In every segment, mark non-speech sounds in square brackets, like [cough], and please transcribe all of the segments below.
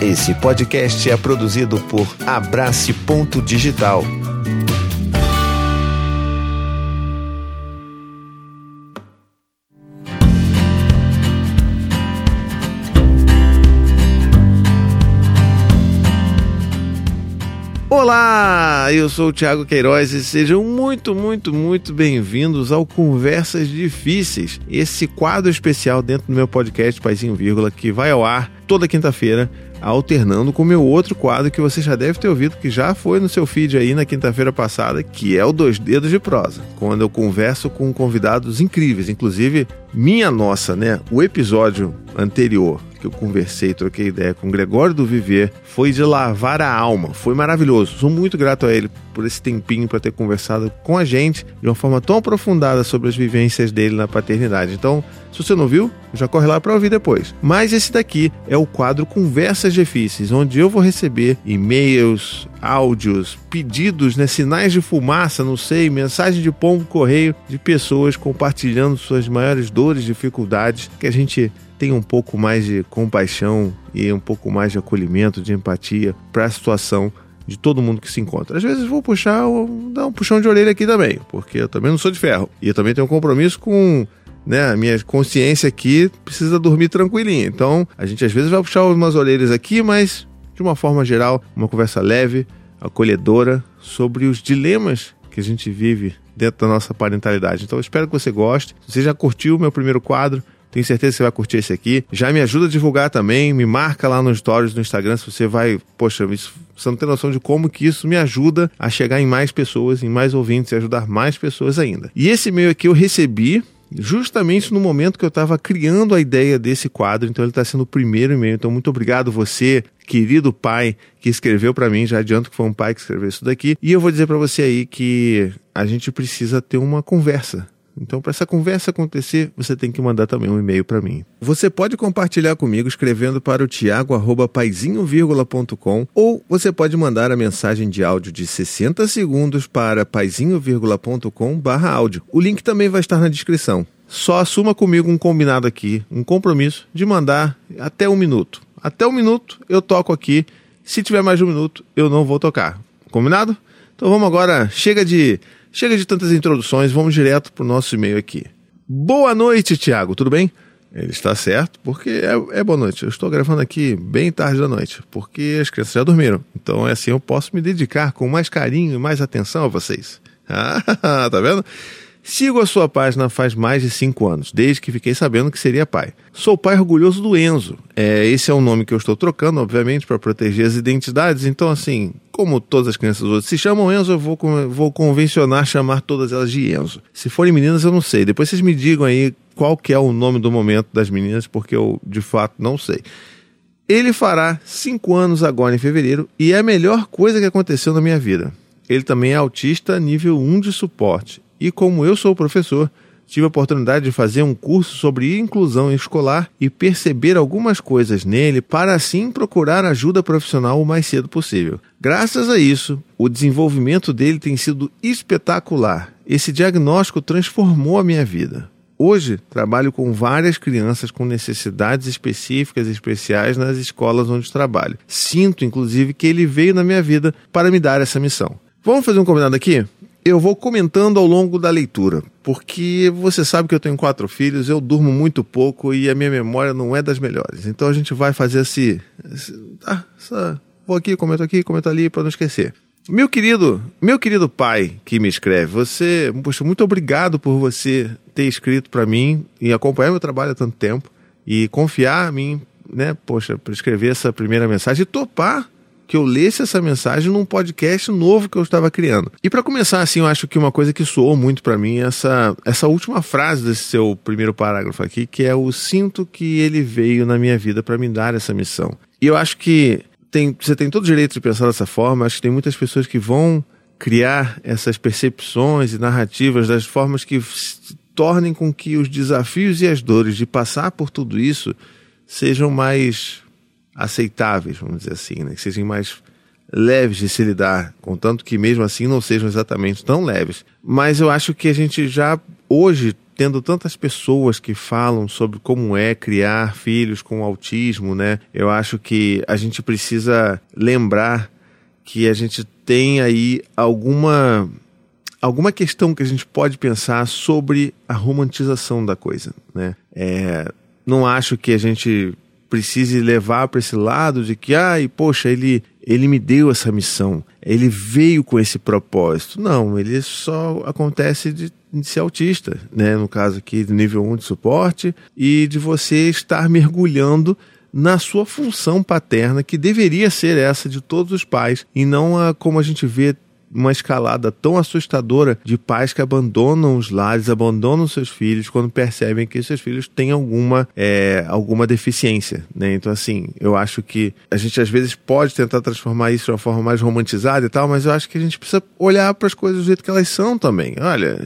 Esse podcast é produzido por Abrace Ponto Digital. Olá, eu sou o Thiago Queiroz e sejam muito, muito, muito bem-vindos ao Conversas Difíceis, esse quadro especial dentro do meu podcast Paizinho Vírgula que vai ao ar toda quinta-feira alternando com o meu outro quadro que você já deve ter ouvido, que já foi no seu feed aí na quinta-feira passada, que é o Dois Dedos de Prosa, quando eu converso com convidados incríveis, inclusive minha nossa, né? O episódio anterior que eu conversei, troquei ideia com Gregório do Viver, foi de lavar a alma. Foi maravilhoso. Sou muito grato a ele por esse tempinho para ter conversado com a gente de uma forma tão aprofundada sobre as vivências dele na paternidade. Então, se você não viu, já corre lá para ouvir depois. Mas esse daqui é o quadro Conversas Difíceis, onde eu vou receber e-mails, áudios, pedidos, né, sinais de fumaça, não sei, mensagem de pombo correio de pessoas compartilhando suas maiores dores, dificuldades, que a gente tem um pouco mais de compaixão e um pouco mais de acolhimento, de empatia para a situação de todo mundo que se encontra. Às vezes vou puxar, dar um puxão de orelha aqui também, porque eu também não sou de ferro. E eu também tenho um compromisso com né, a minha consciência aqui precisa dormir tranquilinha. Então, a gente às vezes vai puxar umas orelhas aqui, mas de uma forma geral, uma conversa leve, acolhedora sobre os dilemas que a gente vive dentro da nossa parentalidade. Então, espero que você goste. Você já curtiu o meu primeiro quadro? Tenho certeza que você vai curtir esse aqui. Já me ajuda a divulgar também, me marca lá nos stories no Instagram se você vai. Poxa, isso, você não tem noção de como que isso me ajuda a chegar em mais pessoas, em mais ouvintes e ajudar mais pessoas ainda. E esse e-mail aqui eu recebi justamente no momento que eu estava criando a ideia desse quadro, então ele está sendo o primeiro e-mail. Então, muito obrigado você, querido pai, que escreveu para mim. Já adianto que foi um pai que escreveu isso daqui. E eu vou dizer para você aí que a gente precisa ter uma conversa então, para essa conversa acontecer, você tem que mandar também um e-mail para mim. Você pode compartilhar comigo escrevendo para o tiago@paizinho.com ou você pode mandar a mensagem de áudio de 60 segundos para paizinho.com/áudio. O link também vai estar na descrição. Só assuma comigo um combinado aqui, um compromisso de mandar até um minuto. Até um minuto eu toco aqui. Se tiver mais de um minuto, eu não vou tocar. Combinado? Então vamos agora. Chega de Chega de tantas introduções, vamos direto para o nosso e-mail aqui. Boa noite, Tiago, tudo bem? Ele está certo, porque é, é, boa noite. Eu estou gravando aqui bem tarde da noite, porque as crianças já dormiram. Então é assim eu posso me dedicar com mais carinho e mais atenção a vocês. [laughs] Ah, tá vendo? Sigo a sua página faz mais de cinco anos, desde que fiquei sabendo que seria pai. Sou pai orgulhoso do Enzo. É, esse é o nome que eu estou trocando, obviamente, para proteger as identidades. Então, assim, como todas as crianças hoje se chamam Enzo, eu vou, vou convencionar chamar todas elas de Enzo. Se forem meninas, eu não sei. Depois vocês me digam aí qual que é o nome do momento das meninas, porque eu, de fato, não sei. Ele fará cinco anos agora em fevereiro e é a melhor coisa que aconteceu na minha vida. Ele também é autista nível 1 de suporte e como eu sou professor, tive a oportunidade de fazer um curso sobre inclusão escolar e perceber algumas coisas nele para assim procurar ajuda profissional o mais cedo possível. Graças a isso, o desenvolvimento dele tem sido espetacular. Esse diagnóstico transformou a minha vida. Hoje, trabalho com várias crianças com necessidades específicas e especiais nas escolas onde trabalho. Sinto, inclusive, que ele veio na minha vida para me dar essa missão. Vamos fazer um combinado aqui? Eu vou comentando ao longo da leitura, porque você sabe que eu tenho quatro filhos, eu durmo muito pouco e a minha memória não é das melhores. Então a gente vai fazer esse ah, vou aqui, comento aqui, comento ali para não esquecer. Meu querido, meu querido pai que me escreve, você, poxa, muito obrigado por você ter escrito para mim e acompanhar meu trabalho há tanto tempo e confiar em mim, né, poxa, para escrever essa primeira mensagem e topar que eu lesse essa mensagem num podcast novo que eu estava criando. E para começar, assim, eu acho que uma coisa que soou muito para mim é essa, essa última frase desse seu primeiro parágrafo aqui, que é o sinto que ele veio na minha vida para me dar essa missão. E eu acho que tem, você tem todo o direito de pensar dessa forma, acho que tem muitas pessoas que vão criar essas percepções e narrativas das formas que tornem com que os desafios e as dores de passar por tudo isso sejam mais aceitáveis, vamos dizer assim, né? que sejam mais leves de se lidar, contanto que mesmo assim não sejam exatamente tão leves. Mas eu acho que a gente já hoje tendo tantas pessoas que falam sobre como é criar filhos com autismo, né? Eu acho que a gente precisa lembrar que a gente tem aí alguma alguma questão que a gente pode pensar sobre a romantização da coisa, né? É, não acho que a gente precise levar para esse lado de que, ai, poxa, ele, ele me deu essa missão, ele veio com esse propósito. Não, ele só acontece de, de ser autista, né? No caso aqui, do nível 1 de suporte, e de você estar mergulhando na sua função paterna, que deveria ser essa de todos os pais, e não a, como a gente vê uma escalada tão assustadora de pais que abandonam os lares, abandonam seus filhos quando percebem que seus filhos têm alguma, é, alguma deficiência. Né? Então, assim, eu acho que a gente às vezes pode tentar transformar isso de uma forma mais romantizada e tal, mas eu acho que a gente precisa olhar para as coisas do jeito que elas são também. Olha,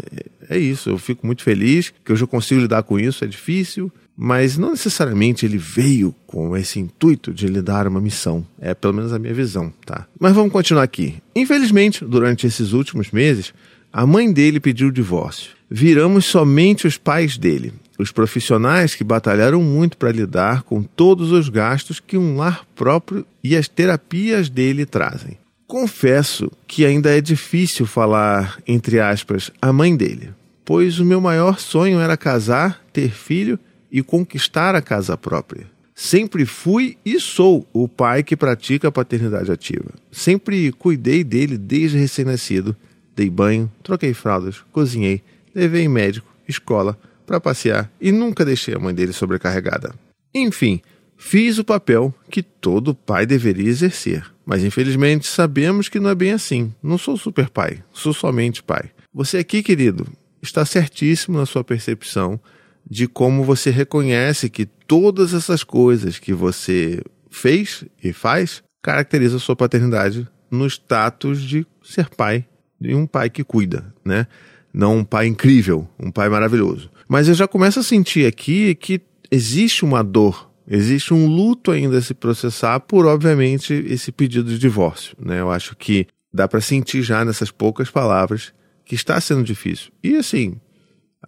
é isso, eu fico muito feliz que hoje eu consigo lidar com isso, é difícil, mas não necessariamente ele veio com esse intuito de lhe dar uma missão. É pelo menos a minha visão, tá? Mas vamos continuar aqui. Infelizmente, durante esses últimos meses, a mãe dele pediu o divórcio. Viramos somente os pais dele, os profissionais que batalharam muito para lidar com todos os gastos que um lar próprio e as terapias dele trazem. Confesso que ainda é difícil falar, entre aspas, a mãe dele, pois o meu maior sonho era casar, ter filho e conquistar a casa própria. Sempre fui e sou o pai que pratica a paternidade ativa. Sempre cuidei dele desde recém-nascido. Dei banho, troquei fraldas, cozinhei, levei médico, escola, para passear e nunca deixei a mãe dele sobrecarregada. Enfim, fiz o papel que todo pai deveria exercer. Mas infelizmente sabemos que não é bem assim. Não sou super pai, sou somente pai. Você aqui, querido, está certíssimo na sua percepção de como você reconhece que todas essas coisas que você fez e faz caracteriza a sua paternidade no status de ser pai, de um pai que cuida, né? Não um pai incrível, um pai maravilhoso. Mas eu já começo a sentir aqui que existe uma dor, existe um luto ainda a se processar por, obviamente, esse pedido de divórcio, né? Eu acho que dá para sentir já nessas poucas palavras que está sendo difícil. E assim,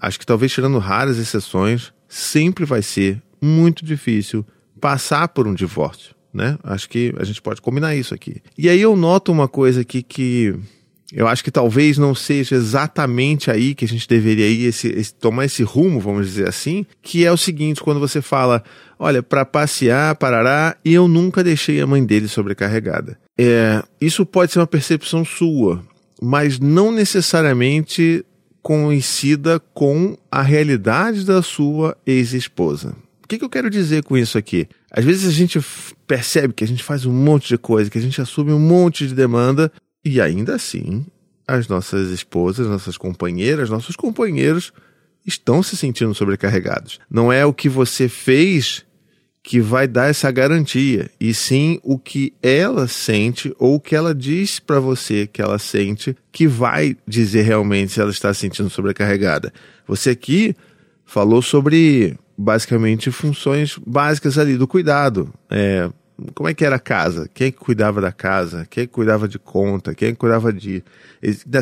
Acho que talvez tirando raras exceções, sempre vai ser muito difícil passar por um divórcio, né? Acho que a gente pode combinar isso aqui. E aí eu noto uma coisa aqui que eu acho que talvez não seja exatamente aí que a gente deveria ir esse, esse, tomar esse rumo, vamos dizer assim, que é o seguinte, quando você fala, olha, para passear, parará, e eu nunca deixei a mãe dele sobrecarregada. É, isso pode ser uma percepção sua, mas não necessariamente coincida com a realidade da sua ex-esposa. O que, que eu quero dizer com isso aqui? Às vezes a gente percebe que a gente faz um monte de coisa, que a gente assume um monte de demanda e ainda assim as nossas esposas, nossas companheiras, nossos companheiros estão se sentindo sobrecarregados. Não é o que você fez que vai dar essa garantia, e sim o que ela sente ou o que ela diz para você que ela sente que vai dizer realmente se ela está se sentindo sobrecarregada. Você aqui falou sobre basicamente funções básicas ali do cuidado. É, como é que era a casa? Quem é que cuidava da casa? Quem é que cuidava de conta? Quem é que cuidava de.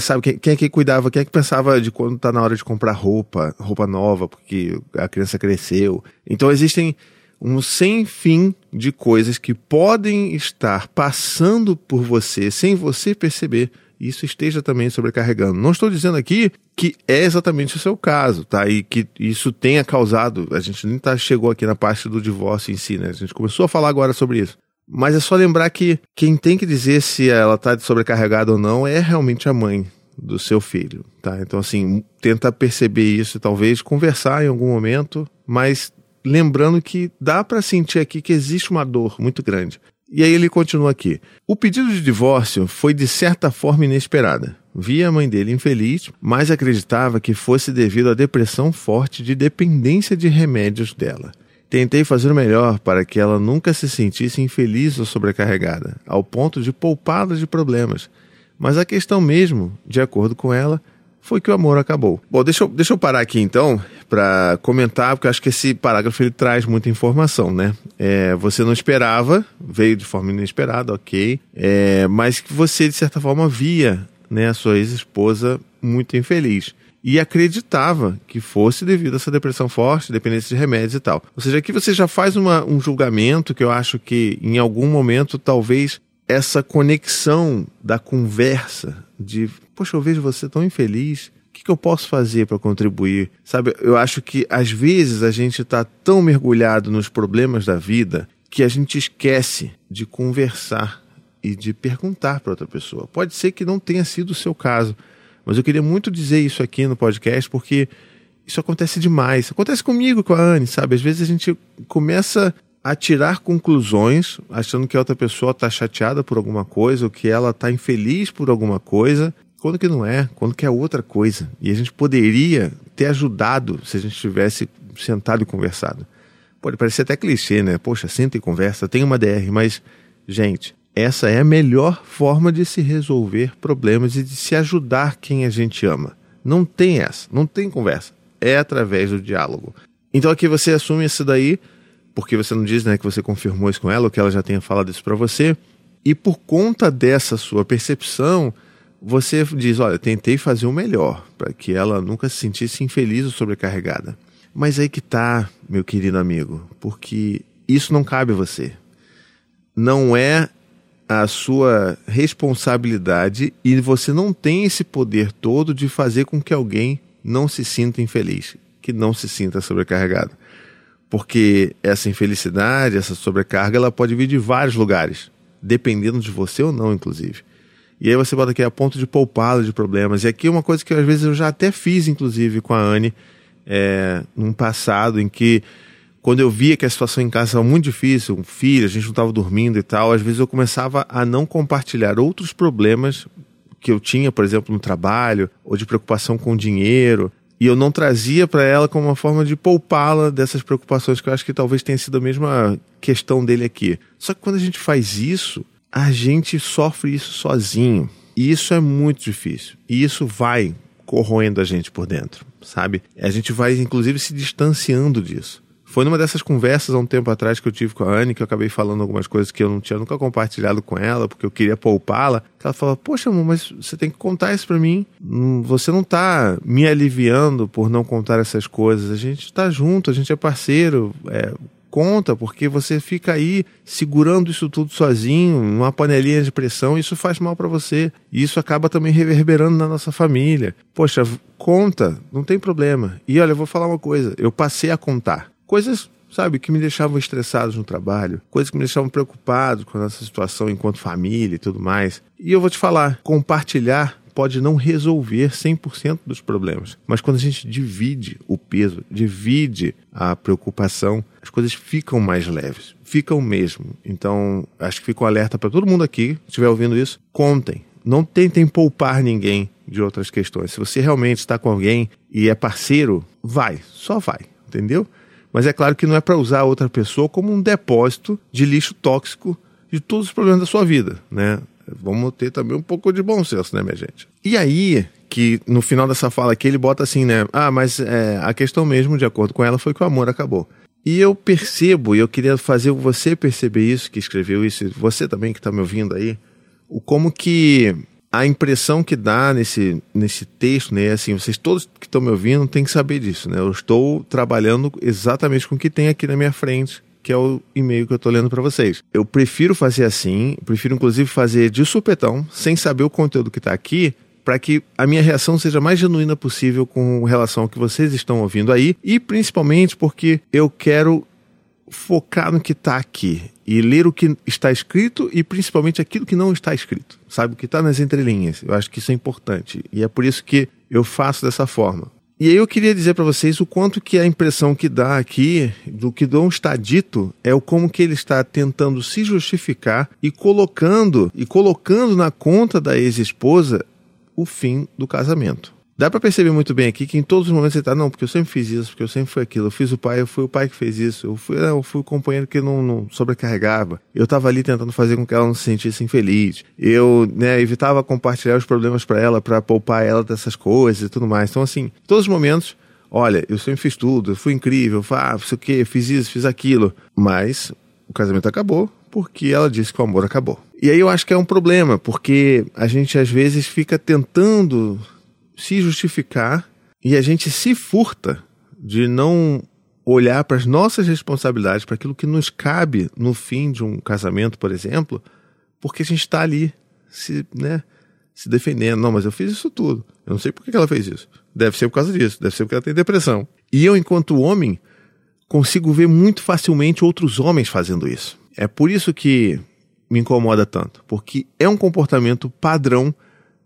Sabe, quem, quem é que cuidava? Quem é que pensava de quando está na hora de comprar roupa, roupa nova, porque a criança cresceu? Então existem um sem fim de coisas que podem estar passando por você sem você perceber isso esteja também sobrecarregando. Não estou dizendo aqui que é exatamente o seu caso, tá? E que isso tenha causado. A gente nem tá, chegou aqui na parte do divórcio em si, né? A gente começou a falar agora sobre isso. Mas é só lembrar que quem tem que dizer se ela está sobrecarregada ou não é realmente a mãe do seu filho, tá? Então, assim, tenta perceber isso, talvez conversar em algum momento, mas lembrando que dá para sentir aqui que existe uma dor muito grande. E aí ele continua aqui. O pedido de divórcio foi de certa forma inesperada. Via a mãe dele infeliz, mas acreditava que fosse devido à depressão forte de dependência de remédios dela. Tentei fazer o melhor para que ela nunca se sentisse infeliz ou sobrecarregada, ao ponto de poupá-la de problemas. Mas a questão mesmo, de acordo com ela, foi que o amor acabou. Bom, deixa eu, deixa eu parar aqui então para comentar, porque acho que esse parágrafo ele traz muita informação, né? É, você não esperava, veio de forma inesperada, ok, é, mas que você de certa forma via né, a sua ex-esposa muito infeliz. e acreditava que fosse devido a essa depressão forte, dependência de remédios e tal. Ou seja, aqui você já faz uma, um julgamento que eu acho que em algum momento talvez essa conexão da conversa de, poxa, eu vejo você tão infeliz, que, que eu posso fazer para contribuir? Sabe, eu acho que às vezes a gente está tão mergulhado nos problemas da vida que a gente esquece de conversar e de perguntar para outra pessoa. Pode ser que não tenha sido o seu caso, mas eu queria muito dizer isso aqui no podcast porque isso acontece demais. Acontece comigo, com a Anne, sabe? Às vezes a gente começa a tirar conclusões achando que a outra pessoa está chateada por alguma coisa ou que ela está infeliz por alguma coisa, quando que não é, quando que é outra coisa. E a gente poderia ter ajudado se a gente tivesse sentado e conversado. Pode parecer até clichê, né? Poxa, senta e conversa, tem uma DR, mas, gente, essa é a melhor forma de se resolver problemas e de se ajudar quem a gente ama. Não tem essa, não tem conversa. É através do diálogo. Então aqui você assume isso daí porque você não diz né, que você confirmou isso com ela, ou que ela já tenha falado isso para você. E por conta dessa sua percepção, você diz: Olha, tentei fazer o melhor, para que ela nunca se sentisse infeliz ou sobrecarregada. Mas aí que tá, meu querido amigo, porque isso não cabe a você. Não é a sua responsabilidade e você não tem esse poder todo de fazer com que alguém não se sinta infeliz, que não se sinta sobrecarregado porque essa infelicidade, essa sobrecarga, ela pode vir de vários lugares, dependendo de você ou não, inclusive. E aí você bota aqui a ponto de poupá-la de problemas. E aqui é uma coisa que às vezes eu já até fiz, inclusive, com a Anne, é, num passado em que, quando eu via que a situação em casa estava muito difícil, um filho, a gente não estava dormindo e tal, às vezes eu começava a não compartilhar outros problemas que eu tinha, por exemplo, no trabalho, ou de preocupação com dinheiro, e eu não trazia para ela como uma forma de poupá-la dessas preocupações, que eu acho que talvez tenha sido a mesma questão dele aqui. Só que quando a gente faz isso, a gente sofre isso sozinho. E isso é muito difícil. E isso vai corroendo a gente por dentro, sabe? A gente vai, inclusive, se distanciando disso. Foi numa dessas conversas há um tempo atrás que eu tive com a Anne, que eu acabei falando algumas coisas que eu não tinha nunca compartilhado com ela, porque eu queria poupá-la. Que ela falou: Poxa, amor, mas você tem que contar isso pra mim. Hum, você não tá me aliviando por não contar essas coisas. A gente tá junto, a gente é parceiro. É, conta, porque você fica aí segurando isso tudo sozinho, numa panelinha de pressão, isso faz mal para você. E isso acaba também reverberando na nossa família. Poxa, conta, não tem problema. E olha, eu vou falar uma coisa, eu passei a contar coisas, sabe, que me deixavam estressados no trabalho, coisas que me deixavam preocupados com a nossa situação enquanto família e tudo mais. E eu vou te falar, compartilhar pode não resolver 100% dos problemas, mas quando a gente divide o peso, divide a preocupação, as coisas ficam mais leves, ficam mesmo. Então, acho que fica um alerta para todo mundo aqui, que estiver ouvindo isso, contem, não tentem poupar ninguém de outras questões. Se você realmente está com alguém e é parceiro, vai, só vai, entendeu? Mas é claro que não é para usar outra pessoa como um depósito de lixo tóxico de todos os problemas da sua vida, né? Vamos ter também um pouco de bom senso, né, minha gente? E aí, que no final dessa fala aqui ele bota assim, né? Ah, mas é, a questão mesmo, de acordo com ela, foi que o amor acabou. E eu percebo, e eu queria fazer você perceber isso, que escreveu isso, você também que está me ouvindo aí, o como que a impressão que dá nesse, nesse texto, né, assim, vocês todos que estão me ouvindo têm que saber disso, né? Eu estou trabalhando exatamente com o que tem aqui na minha frente, que é o e-mail que eu estou lendo para vocês. Eu prefiro fazer assim, prefiro inclusive fazer de supetão, sem saber o conteúdo que está aqui, para que a minha reação seja mais genuína possível com relação ao que vocês estão ouvindo aí, e principalmente porque eu quero focar no que está aqui e ler o que está escrito e principalmente aquilo que não está escrito, sabe? O que está nas entrelinhas. Eu acho que isso é importante e é por isso que eu faço dessa forma. E aí eu queria dizer para vocês o quanto que a impressão que dá aqui do que não está dito é o como que ele está tentando se justificar e colocando e colocando na conta da ex-esposa o fim do casamento. Dá para perceber muito bem aqui que em todos os momentos você tá, não, porque eu sempre fiz isso, porque eu sempre fui aquilo, eu fiz o pai, eu fui o pai que fez isso, eu fui, eu fui o companheiro que não, não sobrecarregava, eu estava ali tentando fazer com que ela não se sentisse infeliz, eu né, evitava compartilhar os problemas para ela, para poupar ela dessas coisas e tudo mais. Então, assim, em todos os momentos, olha, eu sempre fiz tudo, eu fui incrível, ah, sei o que, fiz isso, fiz aquilo, mas o casamento acabou porque ela disse que o amor acabou. E aí eu acho que é um problema, porque a gente às vezes fica tentando se justificar E a gente se furta de não olhar para as nossas responsabilidades, para aquilo que nos cabe no fim de um casamento, por exemplo, porque a gente está ali se, né, se defendendo. Não, mas eu fiz isso tudo. Eu não sei por que ela fez isso. Deve ser por causa disso, deve ser porque ela tem depressão. E eu, enquanto homem, consigo ver muito facilmente outros homens fazendo isso. É por isso que me incomoda tanto, porque é um comportamento padrão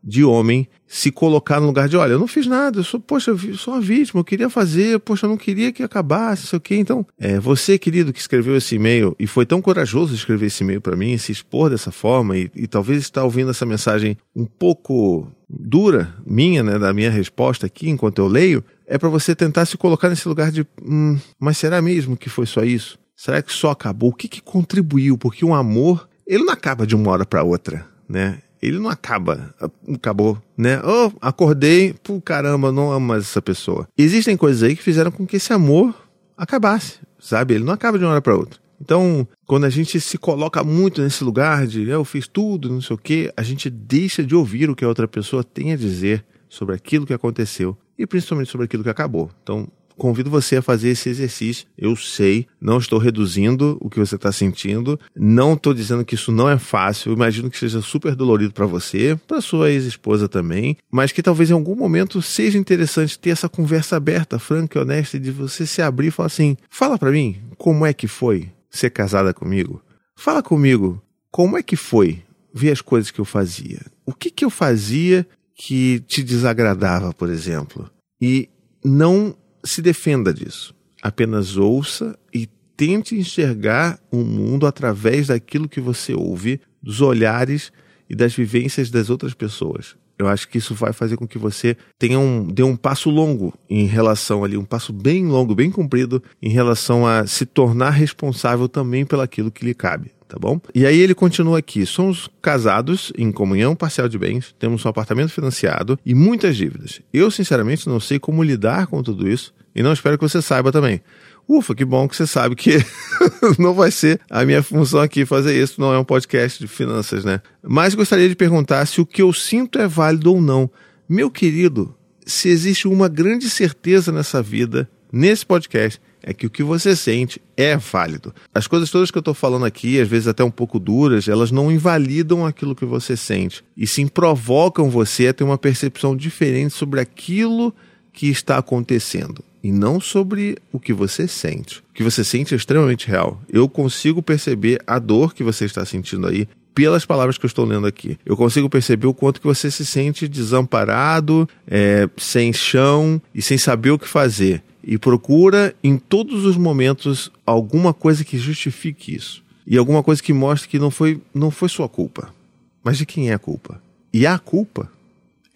de homem se colocar no lugar de, olha, eu não fiz nada, eu sou, poxa, eu sou uma vítima, eu queria fazer, poxa, eu não queria que acabasse, sei o quê. Então, é, você, querido, que escreveu esse e-mail e foi tão corajoso escrever esse e-mail para mim, se expor dessa forma e, e talvez está ouvindo essa mensagem um pouco dura, minha, né, da minha resposta aqui enquanto eu leio, é para você tentar se colocar nesse lugar de, hum, mas será mesmo que foi só isso? Será que só acabou? O que, que contribuiu? Porque um amor, ele não acaba de uma hora para outra, né? Ele não acaba, acabou, né? Oh, acordei, pô, caramba, não amo mais essa pessoa. Existem coisas aí que fizeram com que esse amor acabasse, sabe? Ele não acaba de uma hora para outra. Então, quando a gente se coloca muito nesse lugar de eu fiz tudo, não sei o quê, a gente deixa de ouvir o que a outra pessoa tem a dizer sobre aquilo que aconteceu e principalmente sobre aquilo que acabou. Então, convido você a fazer esse exercício. Eu sei, não estou reduzindo o que você está sentindo, não estou dizendo que isso não é fácil. Eu imagino que seja super dolorido para você, para sua ex-esposa também, mas que talvez em algum momento seja interessante ter essa conversa aberta, franca e honesta, de você se abrir e falar assim: fala para mim como é que foi ser casada comigo. Fala comigo como é que foi ver as coisas que eu fazia. O que que eu fazia que te desagradava, por exemplo? E não se defenda disso. Apenas ouça e tente enxergar o mundo através daquilo que você ouve, dos olhares e das vivências das outras pessoas. Eu acho que isso vai fazer com que você tenha um, dê um passo longo em relação ali, um passo bem longo, bem comprido, em relação a se tornar responsável também pelaquilo que lhe cabe tá bom? E aí ele continua aqui: somos casados em comunhão parcial de bens, temos um apartamento financiado e muitas dívidas. Eu, sinceramente, não sei como lidar com tudo isso e não espero que você saiba também. Ufa, que bom que você sabe que [laughs] não vai ser a minha função aqui fazer isso, não é um podcast de finanças, né? Mas gostaria de perguntar se o que eu sinto é válido ou não. Meu querido, se existe uma grande certeza nessa vida, nesse podcast, é que o que você sente é válido. As coisas todas que eu estou falando aqui, às vezes até um pouco duras, elas não invalidam aquilo que você sente, e sim provocam você a ter uma percepção diferente sobre aquilo que está acontecendo e não sobre o que você sente. O que você sente é extremamente real. Eu consigo perceber a dor que você está sentindo aí pelas palavras que eu estou lendo aqui. Eu consigo perceber o quanto que você se sente desamparado, é, sem chão e sem saber o que fazer e procura em todos os momentos alguma coisa que justifique isso e alguma coisa que mostre que não foi não foi sua culpa, mas de quem é a culpa. E a culpa,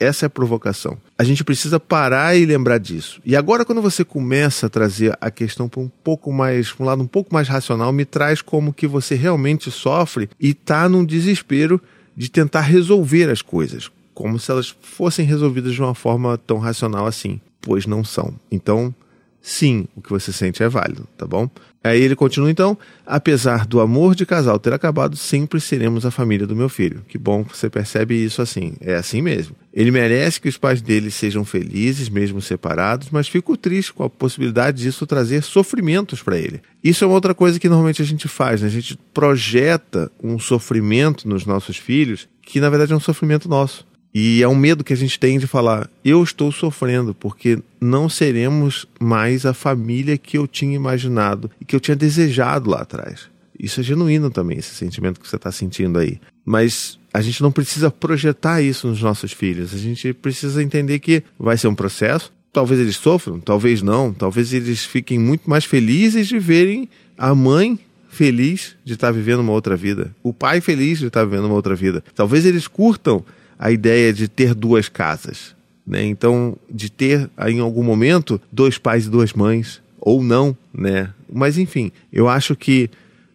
essa é a provocação. A gente precisa parar e lembrar disso. E agora quando você começa a trazer a questão para um pouco mais, um lado um pouco mais racional, me traz como que você realmente sofre e está num desespero de tentar resolver as coisas, como se elas fossem resolvidas de uma forma tão racional assim, pois não são. Então, sim, o que você sente é válido, tá bom? Aí ele continua então: apesar do amor de casal ter acabado, sempre seremos a família do meu filho. Que bom que você percebe isso assim. É assim mesmo. Ele merece que os pais dele sejam felizes, mesmo separados, mas fico triste com a possibilidade disso trazer sofrimentos para ele. Isso é uma outra coisa que normalmente a gente faz, né? A gente projeta um sofrimento nos nossos filhos que na verdade é um sofrimento nosso. E é um medo que a gente tem de falar: eu estou sofrendo porque não seremos mais a família que eu tinha imaginado e que eu tinha desejado lá atrás. Isso é genuíno também, esse sentimento que você está sentindo aí. Mas a gente não precisa projetar isso nos nossos filhos. A gente precisa entender que vai ser um processo. Talvez eles sofram, talvez não. Talvez eles fiquem muito mais felizes de verem a mãe feliz de estar vivendo uma outra vida, o pai feliz de estar vivendo uma outra vida. Talvez eles curtam a ideia de ter duas casas. Né? Então, de ter em algum momento dois pais e duas mães, ou não, né? Mas enfim, eu acho que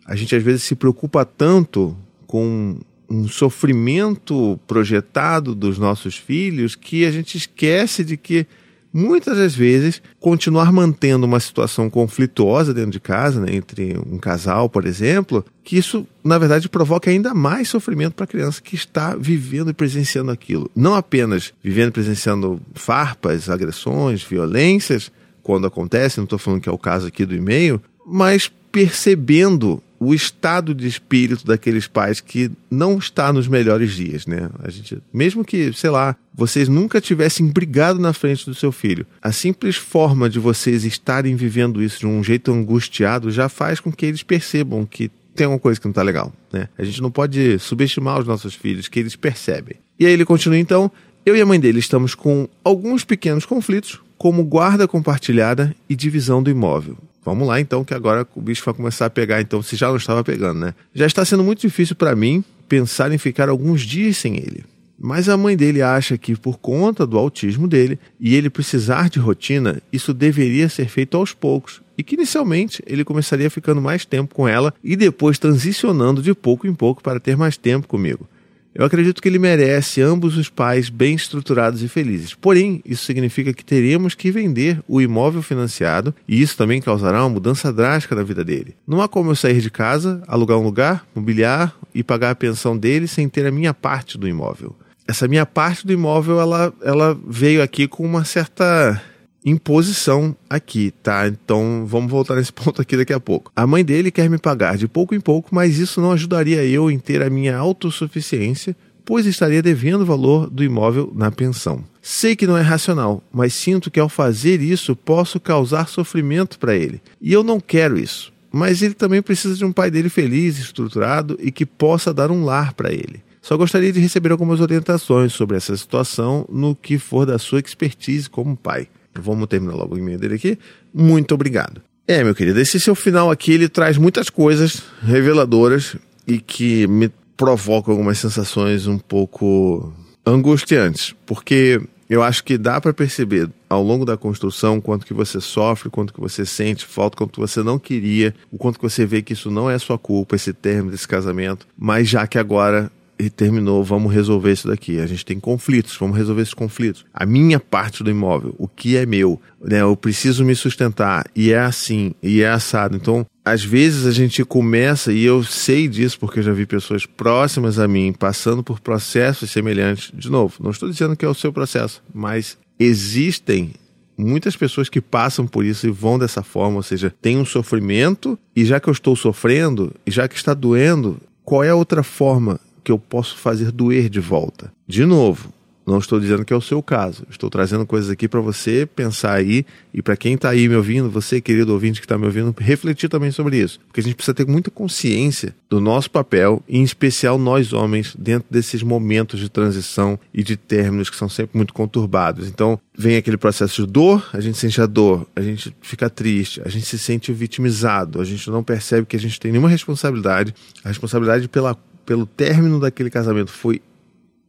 a gente às vezes se preocupa tanto com um sofrimento projetado dos nossos filhos que a gente esquece de que muitas das vezes continuar mantendo uma situação conflituosa dentro de casa, né, entre um casal, por exemplo, que isso na verdade provoca ainda mais sofrimento para a criança que está vivendo e presenciando aquilo. Não apenas vivendo e presenciando farpas, agressões, violências, quando acontece, não estou falando que é o caso aqui do e-mail, mas percebendo o estado de espírito daqueles pais que não está nos melhores dias, né? A gente, mesmo que, sei lá, vocês nunca tivessem brigado na frente do seu filho, a simples forma de vocês estarem vivendo isso de um jeito angustiado já faz com que eles percebam que tem alguma coisa que não está legal, né? A gente não pode subestimar os nossos filhos, que eles percebem. E aí ele continua então, eu e a mãe dele estamos com alguns pequenos conflitos, como guarda compartilhada e divisão do imóvel. Vamos lá então, que agora o bicho vai começar a pegar, então, se já não estava pegando, né? Já está sendo muito difícil para mim pensar em ficar alguns dias sem ele. Mas a mãe dele acha que, por conta do autismo dele e ele precisar de rotina, isso deveria ser feito aos poucos. E que inicialmente ele começaria ficando mais tempo com ela e depois transicionando de pouco em pouco para ter mais tempo comigo. Eu acredito que ele merece ambos os pais bem estruturados e felizes. Porém, isso significa que teremos que vender o imóvel financiado e isso também causará uma mudança drástica na vida dele. Não há como eu sair de casa, alugar um lugar, mobiliar e pagar a pensão dele sem ter a minha parte do imóvel. Essa minha parte do imóvel, ela, ela veio aqui com uma certa imposição aqui, tá? Então vamos voltar nesse [laughs] ponto aqui daqui a pouco. A mãe dele quer me pagar de pouco em pouco, mas isso não ajudaria eu em ter a minha autossuficiência, pois estaria devendo o valor do imóvel na pensão. Sei que não é racional, mas sinto que ao fazer isso posso causar sofrimento para ele. E eu não quero isso. Mas ele também precisa de um pai dele feliz, estruturado e que possa dar um lar para ele. Só gostaria de receber algumas orientações sobre essa situação no que for da sua expertise como pai. Vamos terminar logo o e-mail dele aqui. Muito obrigado. É, meu querido, esse seu final aqui ele traz muitas coisas reveladoras e que me provocam algumas sensações um pouco angustiantes, porque eu acho que dá para perceber ao longo da construção quanto que você sofre, quanto que você sente falta, quanto que você não queria, o quanto que você vê que isso não é sua culpa, esse término desse casamento, mas já que agora e terminou, vamos resolver isso daqui. A gente tem conflitos, vamos resolver esses conflitos. A minha parte do imóvel, o que é meu, né? Eu preciso me sustentar e é assim, e é assado. Então, às vezes a gente começa, e eu sei disso porque eu já vi pessoas próximas a mim passando por processos semelhantes. De novo, não estou dizendo que é o seu processo, mas existem muitas pessoas que passam por isso e vão dessa forma, ou seja, tem um sofrimento e já que eu estou sofrendo e já que está doendo, qual é a outra forma que eu posso fazer doer de volta. De novo, não estou dizendo que é o seu caso. Estou trazendo coisas aqui para você pensar aí e para quem está aí me ouvindo, você, querido ouvinte que está me ouvindo, refletir também sobre isso. Porque a gente precisa ter muita consciência do nosso papel, em especial nós homens, dentro desses momentos de transição e de términos que são sempre muito conturbados. Então, vem aquele processo de dor, a gente sente a dor, a gente fica triste, a gente se sente vitimizado, a gente não percebe que a gente tem nenhuma responsabilidade, a responsabilidade pela pelo término daquele casamento foi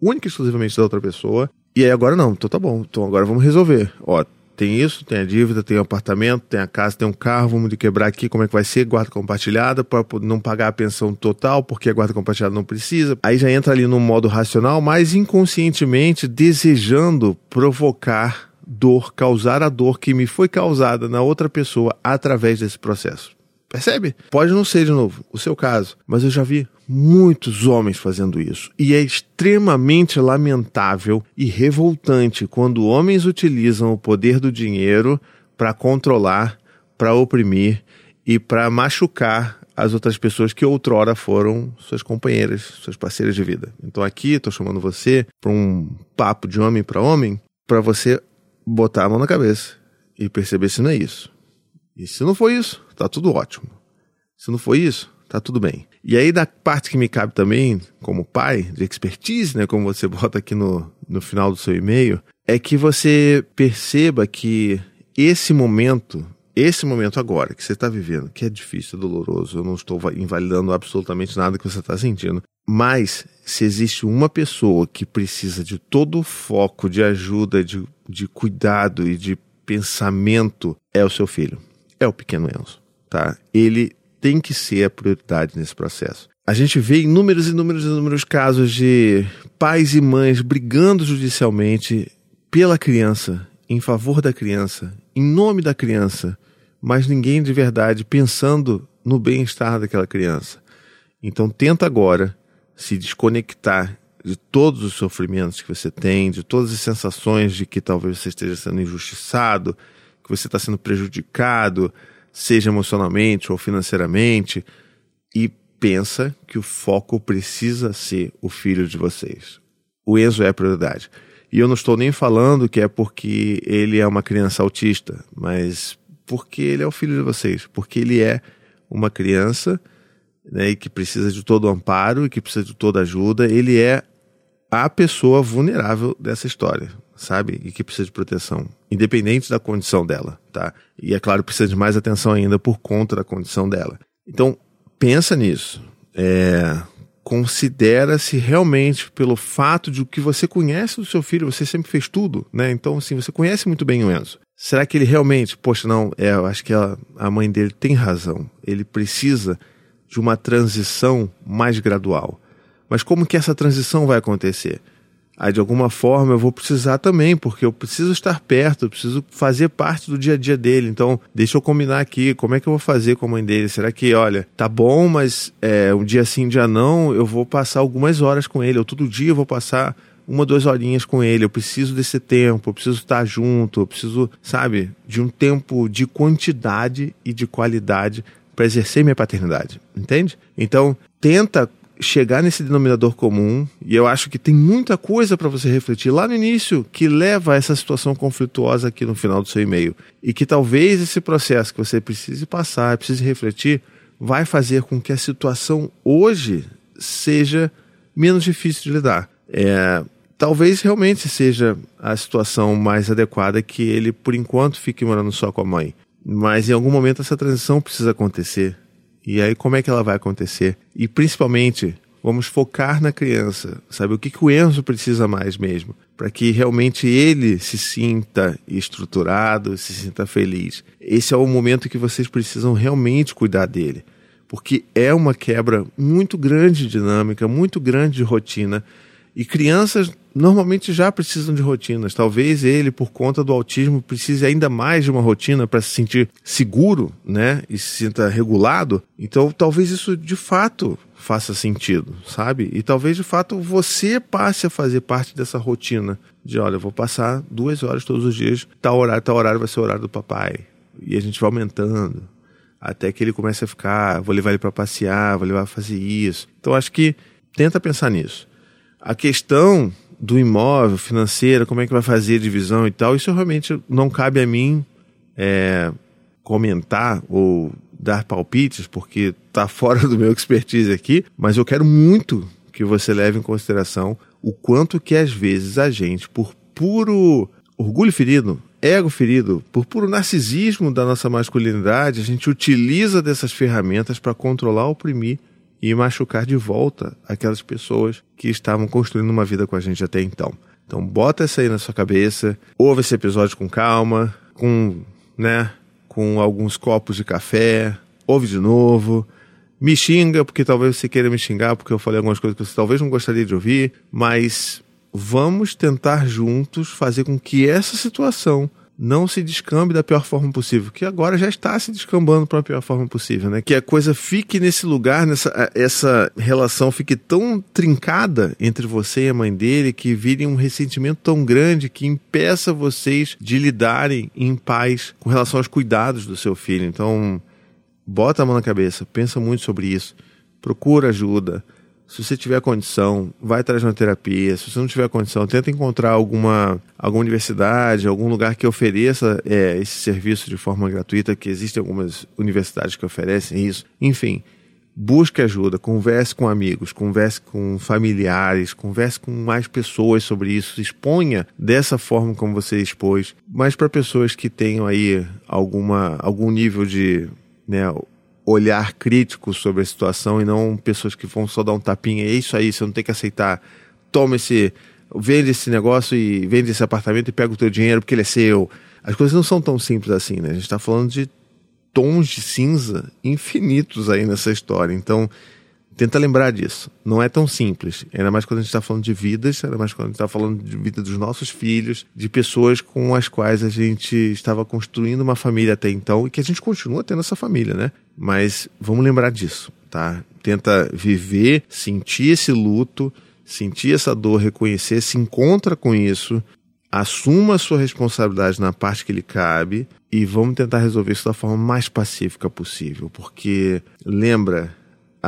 única e exclusivamente da outra pessoa. E aí agora não, então tá bom, então agora vamos resolver. Ó, tem isso, tem a dívida, tem o apartamento, tem a casa, tem um carro, vamos de quebrar aqui, como é que vai ser? Guarda compartilhada, para não pagar a pensão total, porque a guarda compartilhada não precisa. Aí já entra ali no modo racional, mas inconscientemente desejando provocar dor, causar a dor que me foi causada na outra pessoa através desse processo. Percebe? Pode não ser, de novo, o seu caso, mas eu já vi muitos homens fazendo isso. E é extremamente lamentável e revoltante quando homens utilizam o poder do dinheiro para controlar, para oprimir e para machucar as outras pessoas que outrora foram suas companheiras, suas parceiras de vida. Então aqui estou chamando você para um papo de homem para homem, para você botar a mão na cabeça e perceber se não é isso. E se não for isso, tá tudo ótimo. Se não for isso, tá tudo bem. E aí, da parte que me cabe também, como pai, de expertise, né, como você [laughs] bota aqui no, no final do seu e-mail, é que você perceba que esse momento, esse momento agora que você está vivendo, que é difícil, é doloroso, eu não estou invalidando absolutamente nada que você está sentindo, mas se existe uma pessoa que precisa de todo o foco, de ajuda, de, de cuidado e de pensamento, é o seu filho, é o pequeno Enzo, tá? Ele tem que ser a prioridade nesse processo. A gente vê inúmeros, inúmeros, inúmeros casos de pais e mães brigando judicialmente pela criança em favor da criança, em nome da criança, mas ninguém de verdade pensando no bem-estar daquela criança. Então tenta agora se desconectar de todos os sofrimentos que você tem, de todas as sensações de que talvez você esteja sendo injustiçado, que você está sendo prejudicado, seja emocionalmente ou financeiramente, e pensa que o foco precisa ser o filho de vocês. O Enzo é a prioridade. E eu não estou nem falando que é porque ele é uma criança autista, mas porque ele é o filho de vocês, porque ele é uma criança né, e que precisa de todo o amparo e que precisa de toda ajuda. Ele é a pessoa vulnerável dessa história, sabe? E que precisa de proteção, independente da condição dela, tá? E é claro, precisa de mais atenção ainda por conta da condição dela. Então, pensa nisso. É, considera se realmente pelo fato de que você conhece do seu filho, você sempre fez tudo, né? Então, assim, você conhece muito bem o Enzo. Será que ele realmente, poxa, não, é, eu acho que a, a mãe dele tem razão. Ele precisa de uma transição mais gradual. Mas como que essa transição vai acontecer? Aí de alguma forma eu vou precisar também, porque eu preciso estar perto, eu preciso fazer parte do dia a dia dele. Então, deixa eu combinar aqui, como é que eu vou fazer com a mãe dele? Será que, olha, tá bom, mas é, um dia sim, um dia não, eu vou passar algumas horas com ele, ou todo dia eu vou passar uma, duas horinhas com ele. Eu preciso desse tempo, eu preciso estar junto, eu preciso, sabe, de um tempo de quantidade e de qualidade para exercer minha paternidade, entende? Então, tenta chegar nesse denominador comum, e eu acho que tem muita coisa para você refletir lá no início que leva a essa situação conflituosa aqui no final do seu e-mail. E que talvez esse processo que você precise passar, precise refletir, vai fazer com que a situação hoje seja menos difícil de lidar. É, talvez realmente seja a situação mais adequada que ele, por enquanto, fique morando só com a mãe. Mas em algum momento essa transição precisa acontecer. E aí, como é que ela vai acontecer? E principalmente, vamos focar na criança, sabe? O que, que o Enzo precisa mais mesmo? Para que realmente ele se sinta estruturado, se sinta feliz. Esse é o momento que vocês precisam realmente cuidar dele. Porque é uma quebra muito grande de dinâmica, muito grande de rotina. E crianças normalmente já precisam de rotinas. Talvez ele, por conta do autismo, precise ainda mais de uma rotina para se sentir seguro, né? E se sinta regulado. Então, talvez isso de fato faça sentido, sabe? E talvez de fato você passe a fazer parte dessa rotina de, olha, vou passar duas horas todos os dias, tal horário, tal horário vai ser o horário do papai. E a gente vai aumentando até que ele comece a ficar, vou levar ele para passear, vou levar a fazer isso. Então acho que tenta pensar nisso. A questão do imóvel, financeira, como é que vai fazer a divisão e tal, isso realmente não cabe a mim é, comentar ou dar palpites, porque está [laughs] fora do meu expertise aqui, mas eu quero muito que você leve em consideração o quanto que às vezes a gente, por puro orgulho ferido, ego ferido, por puro narcisismo da nossa masculinidade, a gente utiliza dessas ferramentas para controlar, oprimir e machucar de volta aquelas pessoas que estavam construindo uma vida com a gente até então. Então bota essa aí na sua cabeça, ouve esse episódio com calma, com, né, com alguns copos de café, ouve de novo, me xinga, porque talvez você queira me xingar, porque eu falei algumas coisas que você talvez não gostaria de ouvir, mas vamos tentar juntos fazer com que essa situação não se descambe da pior forma possível, que agora já está se descambando para a pior forma possível, né? Que a coisa fique nesse lugar, nessa essa relação fique tão trincada entre você e a mãe dele que vire um ressentimento tão grande que impeça vocês de lidarem em paz com relação aos cuidados do seu filho. Então, bota a mão na cabeça, pensa muito sobre isso, procura ajuda se você tiver condição, vai atrás de uma terapia. Se você não tiver condição, tenta encontrar alguma, alguma universidade, algum lugar que ofereça é, esse serviço de forma gratuita, que existem algumas universidades que oferecem isso. Enfim, busque ajuda, converse com amigos, converse com familiares, converse com mais pessoas sobre isso, exponha dessa forma como você expôs, mas para pessoas que tenham aí alguma, algum nível de né, olhar crítico sobre a situação e não pessoas que vão só dar um tapinha. É isso aí, você não tem que aceitar. Toma esse. Vende esse negócio e vende esse apartamento e pega o teu dinheiro porque ele é seu. As coisas não são tão simples assim, né? A gente está falando de tons de cinza infinitos aí nessa história. Então, Tenta lembrar disso. Não é tão simples. Ainda mais quando a gente está falando de vidas, ainda mais quando a gente está falando de vida dos nossos filhos, de pessoas com as quais a gente estava construindo uma família até então e que a gente continua tendo essa família, né? Mas vamos lembrar disso, tá? Tenta viver, sentir esse luto, sentir essa dor, reconhecer, se encontra com isso, assuma a sua responsabilidade na parte que lhe cabe e vamos tentar resolver isso da forma mais pacífica possível, porque lembra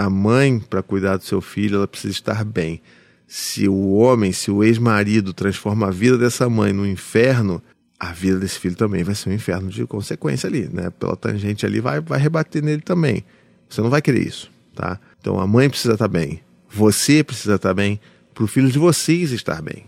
a mãe, para cuidar do seu filho, ela precisa estar bem. Se o homem, se o ex-marido transforma a vida dessa mãe no inferno, a vida desse filho também vai ser um inferno de consequência ali, né? Pela tangente ali vai, vai rebater nele também. Você não vai querer isso, tá? Então a mãe precisa estar bem, você precisa estar bem, para o filho de vocês estar bem.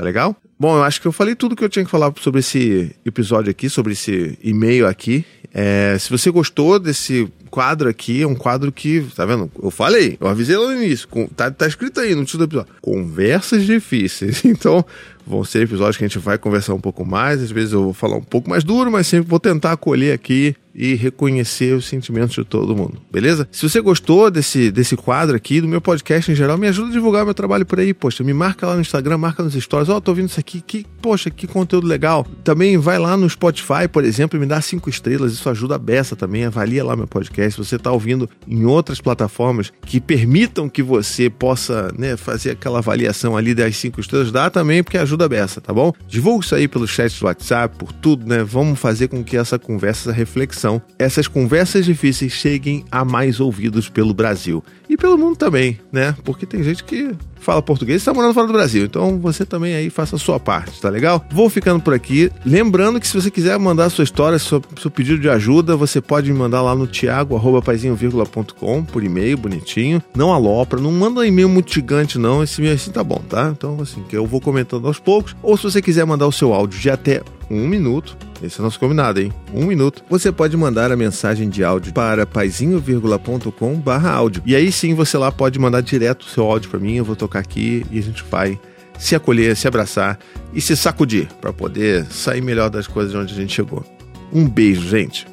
Tá legal? Bom, eu acho que eu falei tudo que eu tinha que falar sobre esse episódio aqui, sobre esse e-mail aqui. É, se você gostou desse quadro aqui, é um quadro que, tá vendo? Eu falei, eu avisei lá no início, com, tá, tá escrito aí no título do episódio. Conversas difíceis. [laughs] Então, vão ser episódios que a gente vai conversar um pouco mais, às vezes eu vou falar um pouco mais duro, mas sempre vou tentar acolher aqui e reconhecer os sentimentos de todo mundo, beleza? Se você gostou desse, desse quadro aqui, do meu podcast em geral, me ajuda a divulgar meu trabalho por aí, poxa, me marca lá no Instagram, marca nos stories, ó, oh, tô ouvindo isso aqui, que, poxa, que conteúdo legal. Também vai lá no Spotify, por exemplo, e me dá cinco estrelas, isso ajuda a beça também, avalia lá meu podcast. Se você tá ouvindo em outras plataformas que permitam que você possa, né, fazer aquela avaliação ali das cinco estrelas, dá também, porque ajuda a beça, tá bom? Divulga isso aí pelo chat do WhatsApp, por tudo, né? Vamos fazer com que essa conversa, essa reflexão, essas conversas difíceis cheguem a mais ouvidos pelo Brasil e pelo mundo também, né? Porque tem gente que fala português e está morando fora do Brasil. Então você também aí faça a sua parte, tá legal? Vou ficando por aqui. Lembrando que se você quiser mandar sua história, seu, seu pedido de ajuda, você pode me mandar lá no tiago.paizinho.com por e-mail, bonitinho. Não alopra, não manda e-mail muito gigante, não. Esse e-mail assim tá bom, tá? Então, assim, que eu vou comentando aos poucos. Ou se você quiser mandar o seu áudio de até um minuto, esse é nosso combinado, hein? Um minuto. Você pode mandar a mensagem de áudio para paizinho.com barra áudio. E aí sim você lá pode mandar direto o seu áudio para mim, eu vou tocar aqui e a gente vai se acolher, se abraçar e se sacudir para poder sair melhor das coisas de onde a gente chegou. Um beijo, gente.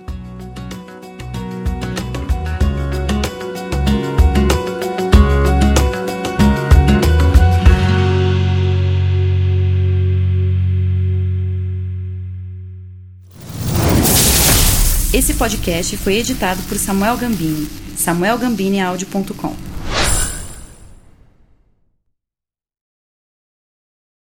Podcast foi editado por Samuel Gambini, samuelgambiniaudio.com.